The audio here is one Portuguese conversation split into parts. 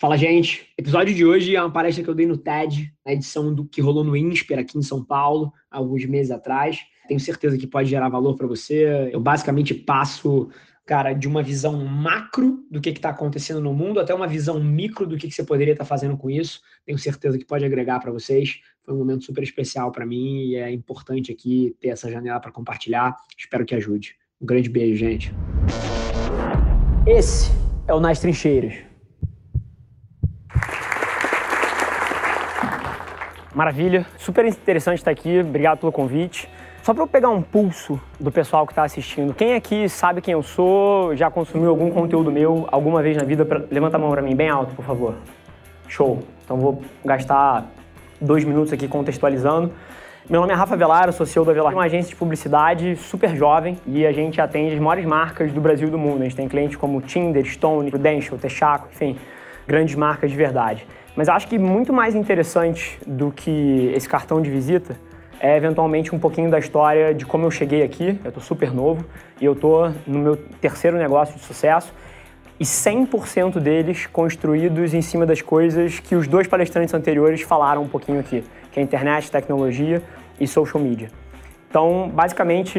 Fala, gente. O episódio de hoje é uma palestra que eu dei no TED, na edição do que rolou no INSPER aqui em São Paulo, alguns meses atrás. Tenho certeza que pode gerar valor para você. Eu basicamente passo, cara, de uma visão macro do que está acontecendo no mundo até uma visão micro do que, que você poderia estar tá fazendo com isso. Tenho certeza que pode agregar para vocês. Foi um momento super especial para mim e é importante aqui ter essa janela para compartilhar. Espero que ajude. Um grande beijo, gente. Esse é o Nas Trincheiras Maravilha, super interessante estar aqui, obrigado pelo convite. Só para eu pegar um pulso do pessoal que está assistindo, quem aqui sabe quem eu sou, já consumiu algum conteúdo meu alguma vez na vida? Pra... Levanta a mão para mim, bem alto, por favor. Show. Então vou gastar dois minutos aqui contextualizando. Meu nome é Rafa Velar, sou CEO da Velar, uma agência de publicidade super jovem e a gente atende as maiores marcas do Brasil e do mundo. A gente tem clientes como Tinder, Stone, Prudential, Texaco, enfim, grandes marcas de verdade. Mas acho que muito mais interessante do que esse cartão de visita é eventualmente um pouquinho da história de como eu cheguei aqui. Eu estou super novo e eu estou no meu terceiro negócio de sucesso e 100% deles construídos em cima das coisas que os dois palestrantes anteriores falaram um pouquinho aqui, que é internet, tecnologia e social media. Então, basicamente,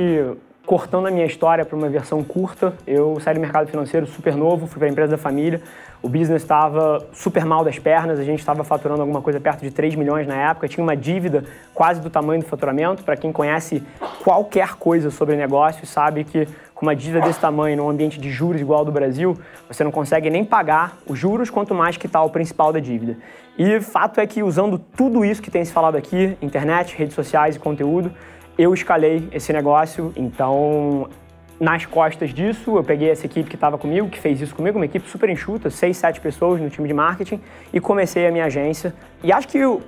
cortando a minha história para uma versão curta, eu saí do mercado financeiro super novo, fui para a empresa da família, o business estava super mal das pernas, a gente estava faturando alguma coisa perto de 3 milhões na época, tinha uma dívida quase do tamanho do faturamento. Para quem conhece qualquer coisa sobre negócio, sabe que com uma dívida desse tamanho, num ambiente de juros igual ao do Brasil, você não consegue nem pagar os juros, quanto mais que está o principal da dívida. E fato é que usando tudo isso que tem se falado aqui, internet, redes sociais e conteúdo, eu escalei esse negócio. Então, nas costas disso, eu peguei essa equipe que estava comigo, que fez isso comigo, uma equipe super enxuta, seis, sete pessoas no time de marketing, e comecei a minha agência. E acho que eu,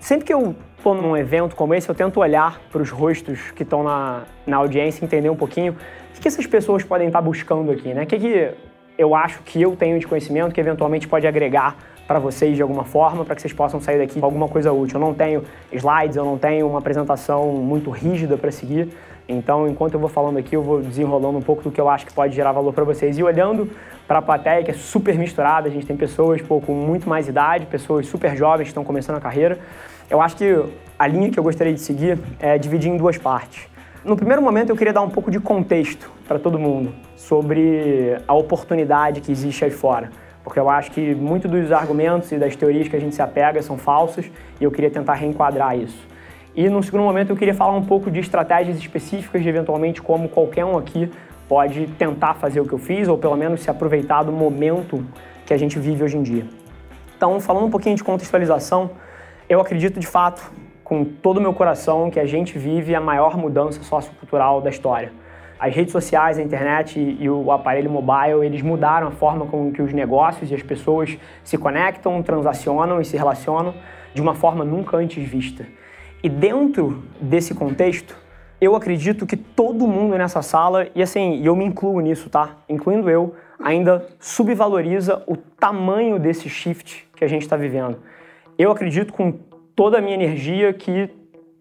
sempre que eu estou num evento como esse, eu tento olhar para os rostos que estão na, na audiência, entender um pouquinho o que, que essas pessoas podem estar tá buscando aqui, né? O que, que eu acho que eu tenho de conhecimento que eventualmente pode agregar para vocês de alguma forma, para que vocês possam sair daqui com alguma coisa útil. Eu não tenho slides, eu não tenho uma apresentação muito rígida para seguir. Então, enquanto eu vou falando aqui, eu vou desenrolando um pouco do que eu acho que pode gerar valor para vocês. E olhando para a plateia, que é super misturada, a gente tem pessoas pô, com muito mais idade, pessoas super jovens que estão começando a carreira. Eu acho que a linha que eu gostaria de seguir é dividir em duas partes. No primeiro momento, eu queria dar um pouco de contexto para todo mundo sobre a oportunidade que existe aí fora. Porque eu acho que muitos dos argumentos e das teorias que a gente se apega são falsos e eu queria tentar reenquadrar isso. E no segundo momento eu queria falar um pouco de estratégias específicas de eventualmente como qualquer um aqui pode tentar fazer o que eu fiz ou pelo menos se aproveitar do momento que a gente vive hoje em dia. Então, falando um pouquinho de contextualização, eu acredito de fato, com todo o meu coração, que a gente vive a maior mudança sociocultural da história. As redes sociais, a internet e o aparelho mobile, eles mudaram a forma com que os negócios e as pessoas se conectam, transacionam e se relacionam de uma forma nunca antes vista. E dentro desse contexto, eu acredito que todo mundo nessa sala, e assim, eu me incluo nisso, tá? Incluindo eu, ainda subvaloriza o tamanho desse shift que a gente está vivendo. Eu acredito com toda a minha energia que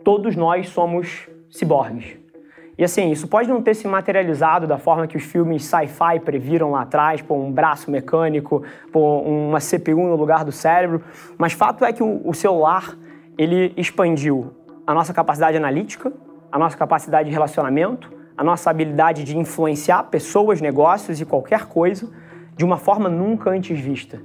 todos nós somos ciborgues. E assim, isso pode não ter se materializado da forma que os filmes sci-fi previram lá atrás, por um braço mecânico, por uma CPU no lugar do cérebro, mas fato é que o celular ele expandiu a nossa capacidade analítica, a nossa capacidade de relacionamento, a nossa habilidade de influenciar pessoas, negócios e qualquer coisa de uma forma nunca antes vista.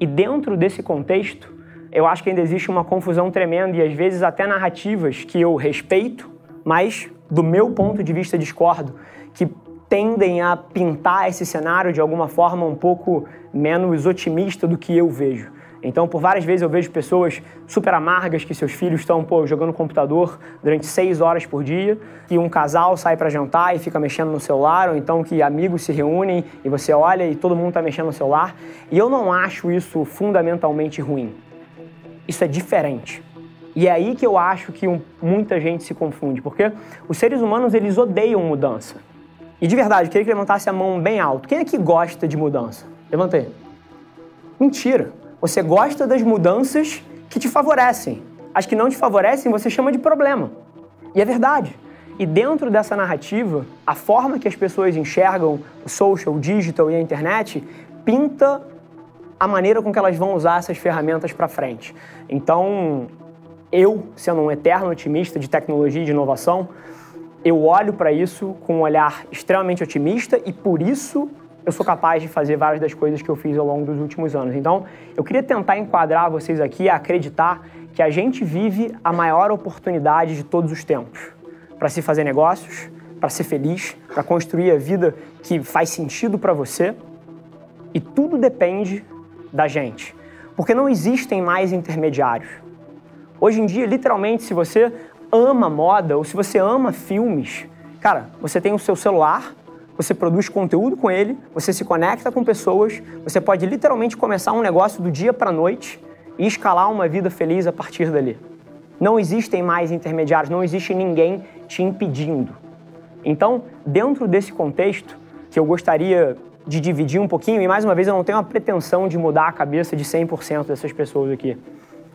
E dentro desse contexto, eu acho que ainda existe uma confusão tremenda e às vezes até narrativas que eu respeito, mas do meu ponto de vista discordo, que tendem a pintar esse cenário de alguma forma um pouco menos otimista do que eu vejo. Então, por várias vezes eu vejo pessoas super amargas que seus filhos estão pô, jogando computador durante seis horas por dia, que um casal sai para jantar e fica mexendo no celular, ou então que amigos se reúnem e você olha e todo mundo está mexendo no celular. E eu não acho isso fundamentalmente ruim. Isso é diferente. E é aí que eu acho que muita gente se confunde, porque os seres humanos eles odeiam mudança. E de verdade, eu queria que levantasse a mão bem alto. Quem é que gosta de mudança? Levantei. Mentira. Você gosta das mudanças que te favorecem. As que não te favorecem, você chama de problema. E é verdade. E dentro dessa narrativa, a forma que as pessoas enxergam o social, o digital e a internet pinta a maneira com que elas vão usar essas ferramentas para frente. Então, eu, sendo um eterno otimista de tecnologia e de inovação, eu olho para isso com um olhar extremamente otimista e por isso eu sou capaz de fazer várias das coisas que eu fiz ao longo dos últimos anos. Então, eu queria tentar enquadrar vocês aqui a acreditar que a gente vive a maior oportunidade de todos os tempos para se fazer negócios, para ser feliz, para construir a vida que faz sentido para você. E tudo depende da gente, porque não existem mais intermediários. Hoje em dia, literalmente, se você ama moda ou se você ama filmes, cara, você tem o seu celular, você produz conteúdo com ele, você se conecta com pessoas, você pode literalmente começar um negócio do dia para noite e escalar uma vida feliz a partir dali. Não existem mais intermediários, não existe ninguém te impedindo. Então, dentro desse contexto, que eu gostaria de dividir um pouquinho, e mais uma vez eu não tenho a pretensão de mudar a cabeça de 100% dessas pessoas aqui.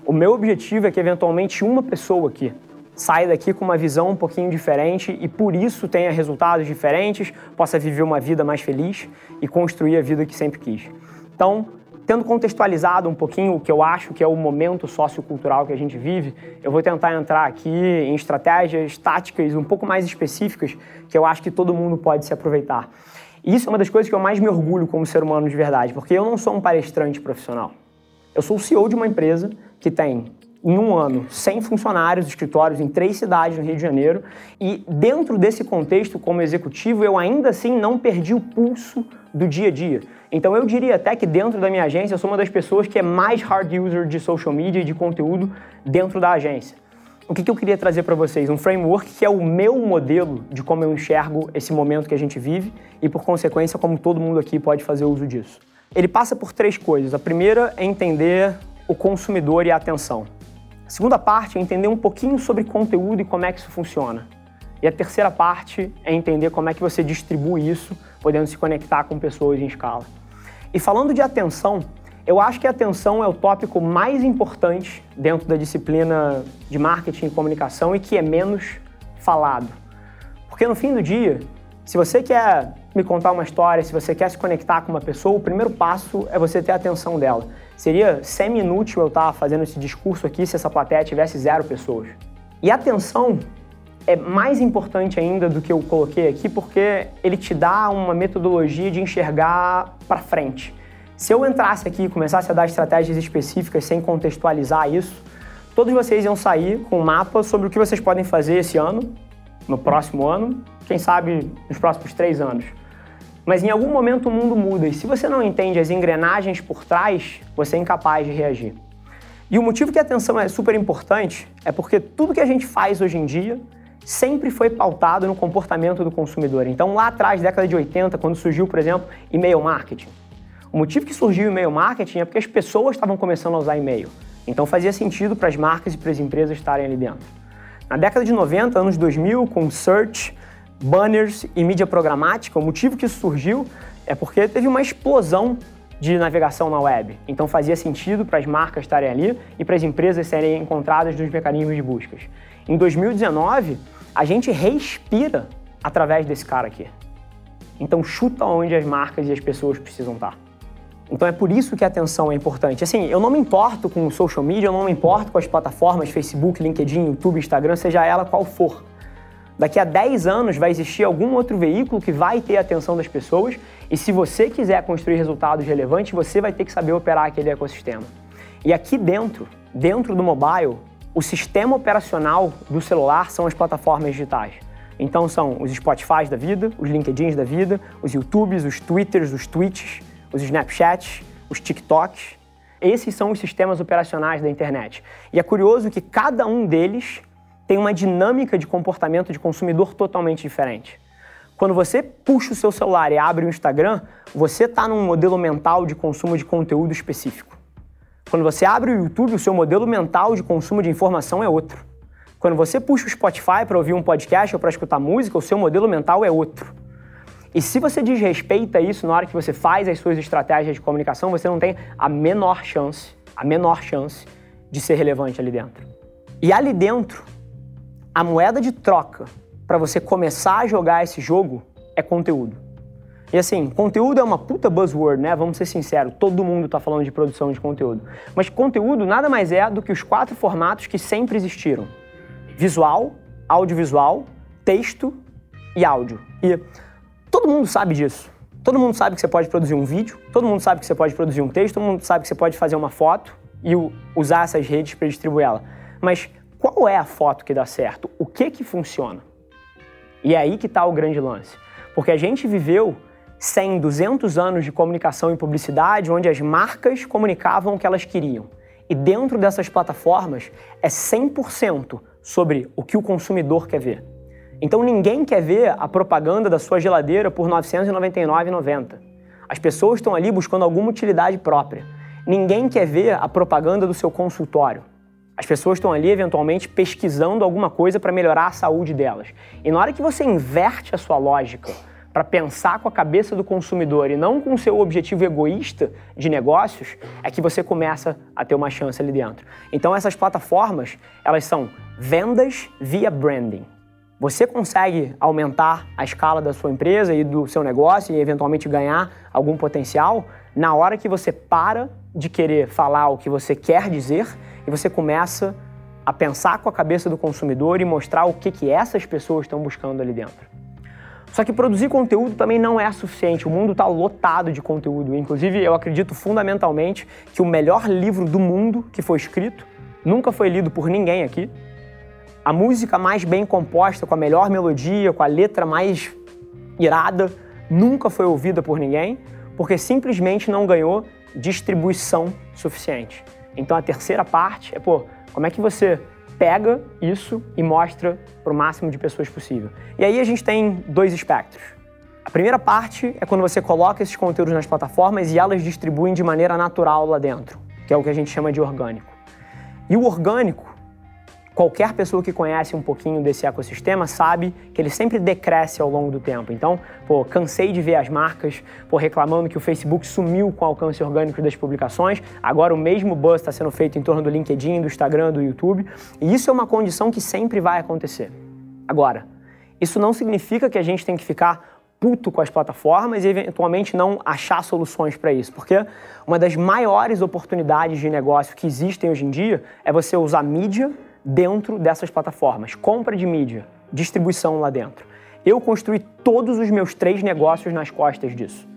O meu objetivo é que eventualmente uma pessoa aqui saia daqui com uma visão um pouquinho diferente e por isso tenha resultados diferentes, possa viver uma vida mais feliz e construir a vida que sempre quis. Então, tendo contextualizado um pouquinho o que eu acho que é o momento sociocultural que a gente vive, eu vou tentar entrar aqui em estratégias táticas um pouco mais específicas que eu acho que todo mundo pode se aproveitar. Isso é uma das coisas que eu mais me orgulho como ser humano de verdade, porque eu não sou um palestrante profissional. Eu sou o CEO de uma empresa que tem em um ano 100 funcionários, escritórios em três cidades no Rio de Janeiro. E dentro desse contexto, como executivo, eu ainda assim não perdi o pulso do dia a dia. Então eu diria até que dentro da minha agência eu sou uma das pessoas que é mais hard user de social media e de conteúdo dentro da agência. O que, que eu queria trazer para vocês? Um framework que é o meu modelo de como eu enxergo esse momento que a gente vive e, por consequência, como todo mundo aqui pode fazer uso disso. Ele passa por três coisas. A primeira é entender o consumidor e a atenção. A segunda parte é entender um pouquinho sobre conteúdo e como é que isso funciona. E a terceira parte é entender como é que você distribui isso, podendo se conectar com pessoas em escala. E falando de atenção, eu acho que a atenção é o tópico mais importante dentro da disciplina de marketing e comunicação e que é menos falado. Porque no fim do dia, se você quer me contar uma história, se você quer se conectar com uma pessoa, o primeiro passo é você ter a atenção dela. Seria semi-inútil eu estar fazendo esse discurso aqui se essa plateia tivesse zero pessoas. E a atenção é mais importante ainda do que eu coloquei aqui, porque ele te dá uma metodologia de enxergar para frente. Se eu entrasse aqui e começasse a dar estratégias específicas sem contextualizar isso, todos vocês iam sair com um mapa sobre o que vocês podem fazer esse ano, no próximo ano, quem sabe nos próximos três anos. Mas em algum momento o mundo muda e se você não entende as engrenagens por trás, você é incapaz de reagir. E o motivo que a atenção é super importante é porque tudo que a gente faz hoje em dia sempre foi pautado no comportamento do consumidor. Então, lá atrás, década de 80, quando surgiu, por exemplo, e-mail marketing. O motivo que surgiu o e-mail marketing é porque as pessoas estavam começando a usar e-mail. Então, fazia sentido para as marcas e para as empresas estarem ali dentro. Na década de 90, anos 2000, com search, banners e mídia programática, o motivo que isso surgiu é porque teve uma explosão de navegação na web. Então fazia sentido para as marcas estarem ali e para as empresas serem encontradas nos mecanismos de buscas. Em 2019, a gente respira através desse cara aqui. Então chuta onde as marcas e as pessoas precisam estar. Então é por isso que a atenção é importante. Assim, eu não me importo com o social media, eu não me importo com as plataformas Facebook, LinkedIn, YouTube, Instagram, seja ela qual for. Daqui a 10 anos vai existir algum outro veículo que vai ter a atenção das pessoas e se você quiser construir resultados relevantes, você vai ter que saber operar aquele ecossistema. E aqui dentro, dentro do mobile, o sistema operacional do celular são as plataformas digitais. Então são os Spotify da vida, os LinkedIns da vida, os YouTubes, os Twitters, os Twitches, os Snapchats, os TikToks. Esses são os sistemas operacionais da internet. E é curioso que cada um deles tem uma dinâmica de comportamento de consumidor totalmente diferente. Quando você puxa o seu celular e abre o Instagram, você está num modelo mental de consumo de conteúdo específico. Quando você abre o YouTube, o seu modelo mental de consumo de informação é outro. Quando você puxa o Spotify para ouvir um podcast ou para escutar música, o seu modelo mental é outro. E se você desrespeita isso na hora que você faz as suas estratégias de comunicação, você não tem a menor chance, a menor chance de ser relevante ali dentro. E ali dentro, a moeda de troca para você começar a jogar esse jogo é conteúdo. E assim, conteúdo é uma puta buzzword, né? Vamos ser sinceros, todo mundo está falando de produção de conteúdo. Mas conteúdo nada mais é do que os quatro formatos que sempre existiram: visual, audiovisual, texto e áudio. E todo mundo sabe disso. Todo mundo sabe que você pode produzir um vídeo, todo mundo sabe que você pode produzir um texto, todo mundo sabe que você pode fazer uma foto e usar essas redes para distribuir ela. Mas qual é a foto que dá certo? O que que funciona? E é aí que está o grande lance. Porque a gente viveu 100, 200 anos de comunicação e publicidade onde as marcas comunicavam o que elas queriam. E dentro dessas plataformas é 100% sobre o que o consumidor quer ver. Então ninguém quer ver a propaganda da sua geladeira por R$ 999,90. As pessoas estão ali buscando alguma utilidade própria. Ninguém quer ver a propaganda do seu consultório. As pessoas estão ali eventualmente pesquisando alguma coisa para melhorar a saúde delas. E na hora que você inverte a sua lógica para pensar com a cabeça do consumidor e não com o seu objetivo egoísta de negócios, é que você começa a ter uma chance ali dentro. Então essas plataformas, elas são vendas via branding. Você consegue aumentar a escala da sua empresa e do seu negócio e eventualmente ganhar algum potencial na hora que você para de querer falar o que você quer dizer e você começa a pensar com a cabeça do consumidor e mostrar o que, que essas pessoas estão buscando ali dentro. Só que produzir conteúdo também não é suficiente. O mundo está lotado de conteúdo. Inclusive, eu acredito fundamentalmente que o melhor livro do mundo que foi escrito nunca foi lido por ninguém aqui. A música mais bem composta, com a melhor melodia, com a letra mais irada, nunca foi ouvida por ninguém, porque simplesmente não ganhou distribuição suficiente. Então a terceira parte é, pô, como é que você pega isso e mostra para o máximo de pessoas possível. E aí a gente tem dois espectros. A primeira parte é quando você coloca esses conteúdos nas plataformas e elas distribuem de maneira natural lá dentro, que é o que a gente chama de orgânico. E o orgânico qualquer pessoa que conhece um pouquinho desse ecossistema sabe que ele sempre decresce ao longo do tempo. Então, pô, cansei de ver as marcas pô, reclamando que o Facebook sumiu com o alcance orgânico das publicações. Agora o mesmo buzz está sendo feito em torno do LinkedIn, do Instagram, do YouTube. E isso é uma condição que sempre vai acontecer. Agora, isso não significa que a gente tem que ficar puto com as plataformas e eventualmente não achar soluções para isso, porque uma das maiores oportunidades de negócio que existem hoje em dia é você usar mídia dentro dessas plataformas. Compra de mídia, distribuição lá dentro. Eu construí todos os meus três negócios nas costas disso.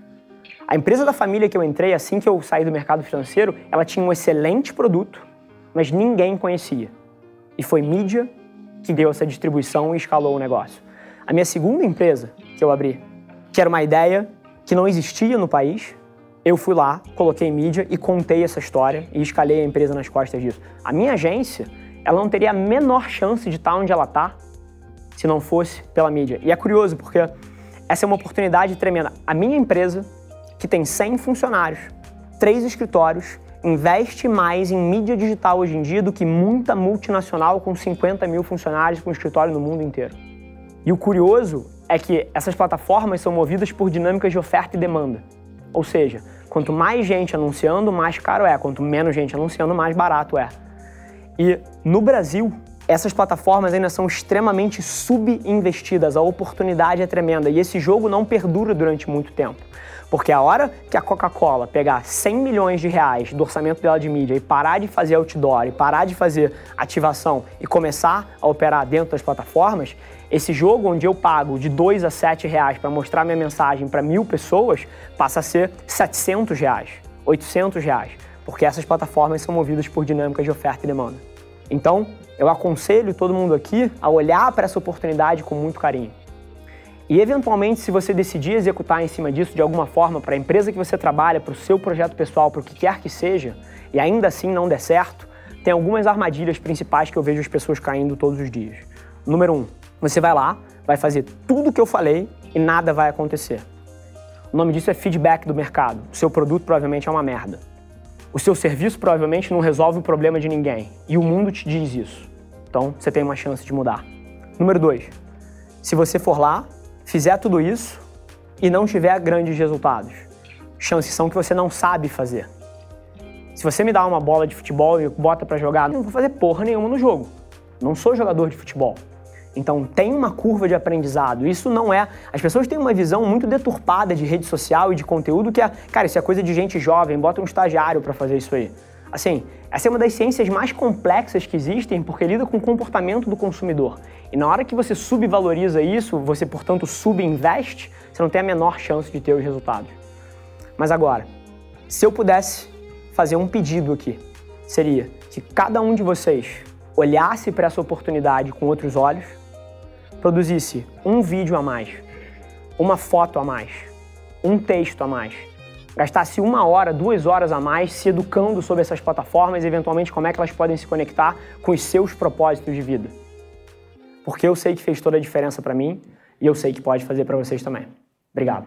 A empresa da família que eu entrei, assim que eu saí do mercado financeiro, ela tinha um excelente produto, mas ninguém conhecia. E foi mídia que deu essa distribuição e escalou o negócio. A minha segunda empresa que eu abri, que era uma ideia que não existia no país, eu fui lá, coloquei mídia e contei essa história e escalei a empresa nas costas disso. A minha agência ela não teria a menor chance de estar onde ela está se não fosse pela mídia. E é curioso porque essa é uma oportunidade tremenda. A minha empresa, que tem 100 funcionários, três escritórios, investe mais em mídia digital hoje em dia do que muita multinacional com 50 mil funcionários com escritório no mundo inteiro. E o curioso é que essas plataformas são movidas por dinâmicas de oferta e demanda. Ou seja, quanto mais gente anunciando, mais caro é. Quanto menos gente anunciando, mais barato é. E no Brasil, essas plataformas ainda são extremamente subinvestidas, a oportunidade é tremenda. E esse jogo não perdura durante muito tempo. Porque a hora que a Coca-Cola pegar 100 milhões de reais do orçamento dela de mídia e parar de fazer outdoor, e parar de fazer ativação e começar a operar dentro das plataformas, esse jogo onde eu pago de 2 a 7 reais para mostrar minha mensagem para mil pessoas passa a ser 700 reais, 800 reais porque essas plataformas são movidas por dinâmicas de oferta e demanda. Então, eu aconselho todo mundo aqui a olhar para essa oportunidade com muito carinho. E, eventualmente, se você decidir executar em cima disso de alguma forma para a empresa que você trabalha, para o seu projeto pessoal, para o que quer que seja, e ainda assim não der certo, tem algumas armadilhas principais que eu vejo as pessoas caindo todos os dias. Número um, você vai lá, vai fazer tudo o que eu falei e nada vai acontecer. O nome disso é feedback do mercado. O seu produto provavelmente é uma merda. O seu serviço provavelmente não resolve o problema de ninguém e o mundo te diz isso. Então você tem uma chance de mudar. Número dois, se você for lá, fizer tudo isso e não tiver grandes resultados, chances são que você não sabe fazer. Se você me dá uma bola de futebol e bota para jogar, eu não vou fazer porra nenhuma no jogo. Não sou jogador de futebol. Então tem uma curva de aprendizado. Isso não é. As pessoas têm uma visão muito deturpada de rede social e de conteúdo que é, cara, isso é coisa de gente jovem, bota um estagiário para fazer isso aí. Assim, essa é uma das ciências mais complexas que existem porque lida com o comportamento do consumidor. E na hora que você subvaloriza isso, você, portanto, subinveste, você não tem a menor chance de ter os resultados. Mas agora, se eu pudesse fazer um pedido aqui, seria que cada um de vocês olhasse para essa oportunidade com outros olhos, produzisse um vídeo a mais, uma foto a mais, um texto a mais, gastasse uma hora, duas horas a mais se educando sobre essas plataformas e eventualmente como é que elas podem se conectar com os seus propósitos de vida. Porque eu sei que fez toda a diferença para mim e eu sei que pode fazer para vocês também. Obrigado.